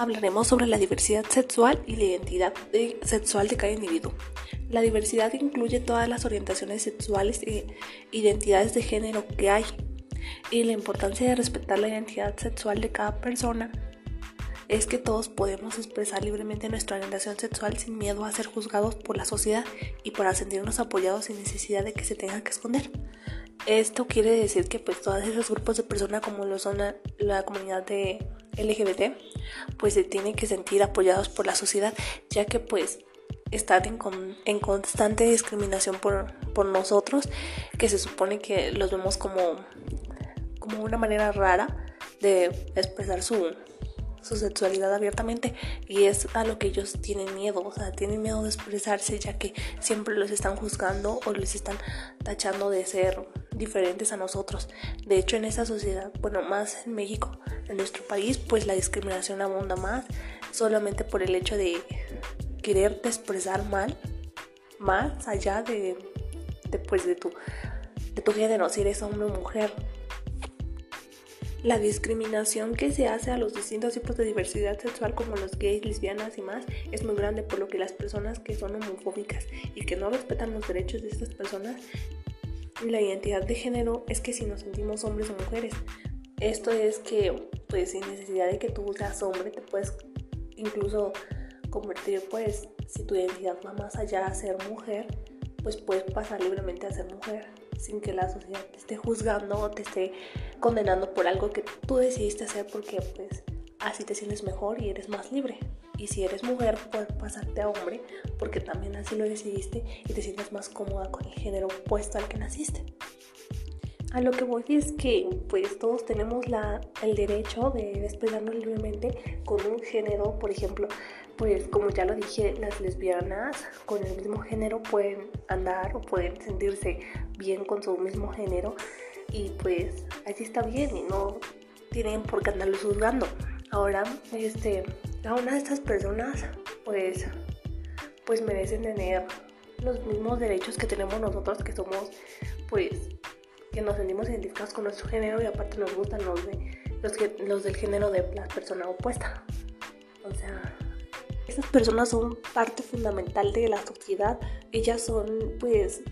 hablaremos sobre la diversidad sexual y la identidad sexual de cada individuo. La diversidad incluye todas las orientaciones sexuales e identidades de género que hay y la importancia de respetar la identidad sexual de cada persona es que todos podemos expresar libremente nuestra orientación sexual sin miedo a ser juzgados por la sociedad y para sentirnos apoyados sin necesidad de que se tenga que esconder. Esto quiere decir que pues todos esos grupos de personas como lo son la, comunidad de LGBT pues se tienen que sentir apoyados por la sociedad ya que pues están en, en constante discriminación por, por, nosotros que se supone que los vemos como, como una manera rara de expresar su, su sexualidad abiertamente y es a lo que ellos tienen miedo, o sea, tienen miedo de expresarse ya que siempre los están juzgando o les están tachando de ser diferentes a nosotros. De hecho, en esa sociedad, bueno, más en México, en nuestro país, pues la discriminación abunda más solamente por el hecho de quererte expresar mal, más allá de, de, pues, de tu de tu género, si eres hombre o mujer. La discriminación que se hace a los distintos tipos de diversidad sexual como los gays, lesbianas y más es muy grande por lo que las personas que son homofóbicas y que no respetan los derechos de estas personas la identidad de género es que si nos sentimos hombres o mujeres. Esto es que pues sin necesidad de que tú seas hombre te puedes incluso convertir pues si tu identidad va más allá a ser mujer pues puedes pasar libremente a ser mujer sin que la sociedad te esté juzgando o te esté condenando por algo que tú decidiste hacer porque pues así te sientes mejor y eres más libre. Y si eres mujer, puedes pasarte a hombre porque también así lo decidiste y te sientes más cómoda con el género opuesto al que naciste. A lo que voy es que pues todos tenemos la, el derecho de expresarnos libremente con un género, por ejemplo, pues como ya lo dije, las lesbianas con el mismo género pueden andar o pueden sentirse bien con su mismo género y pues así está bien y no tienen por qué andarlo juzgando. Ahora, este, cada una de estas personas pues, pues merecen tener los mismos derechos que tenemos nosotros que somos pues que nos sentimos identificados con nuestro género y aparte nos gustan los de los, los del género de la persona opuesta. O sea, esas personas son parte fundamental de la sociedad. Ellas son, pues,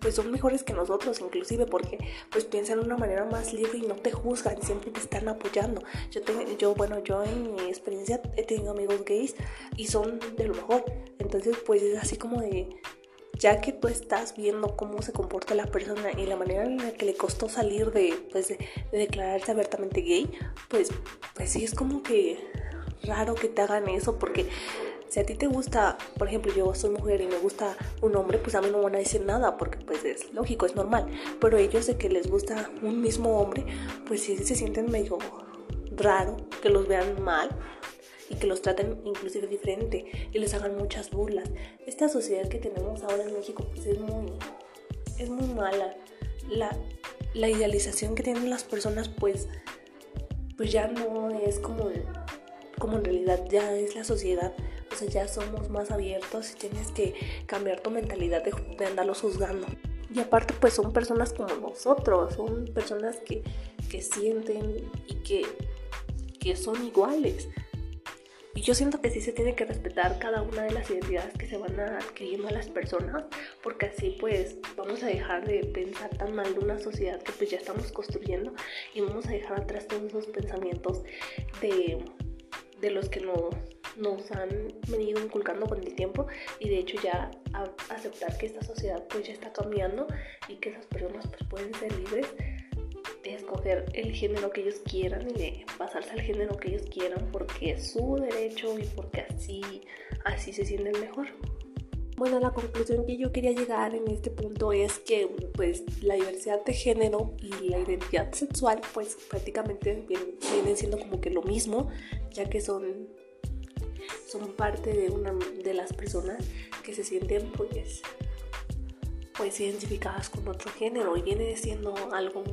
pues son mejores que nosotros inclusive porque pues piensan de una manera más libre y no te juzgan, siempre te están apoyando. Yo, yo bueno, yo en mi experiencia he tenido amigos gays y son de lo mejor. Entonces pues es así como de, ya que tú estás viendo cómo se comporta la persona y la manera en la que le costó salir de, pues, de, de declararse abiertamente gay, pues, pues sí es como que raro que te hagan eso porque si a ti te gusta, por ejemplo, yo soy mujer y me gusta un hombre, pues a mí no van a decir nada porque pues es lógico, es normal. Pero ellos de que les gusta un mismo hombre, pues sí se sienten medio raro que los vean mal y que los traten inclusive diferente y les hagan muchas burlas. Esta sociedad que tenemos ahora en México pues es muy, es muy mala. La, la idealización que tienen las personas pues, pues ya no es como como en realidad ya es la sociedad. Sea, ya somos más abiertos y tienes que cambiar tu mentalidad de, de andarlos juzgando. Y aparte, pues son personas como nosotros, son personas que, que sienten y que, que son iguales. Y yo siento que sí se tiene que respetar cada una de las identidades que se van adquiriendo a las personas, porque así pues vamos a dejar de pensar tan mal de una sociedad que pues ya estamos construyendo y vamos a dejar atrás todos esos pensamientos de de los que nos, nos han venido inculcando con el tiempo y de hecho ya aceptar que esta sociedad pues ya está cambiando y que esas personas pues pueden ser libres de escoger el género que ellos quieran y de pasarse al género que ellos quieran porque es su derecho y porque así, así se sienten mejor. Bueno, la conclusión que yo quería llegar en este punto es que pues la diversidad de género y la identidad sexual pues prácticamente vienen, siendo como que lo mismo, ya que son, son parte de una de las personas que se sienten pues, pues identificadas con otro género y viene siendo algo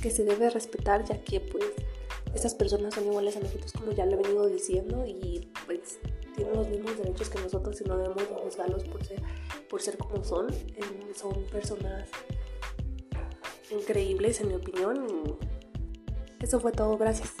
que se debe respetar ya que pues estas personas son iguales a nosotros como ya lo he venido diciendo y pues tienen los mismos derechos que nosotros y no debemos juzgarlos por ser, por ser como son. Son personas increíbles en mi opinión. Eso fue todo, gracias.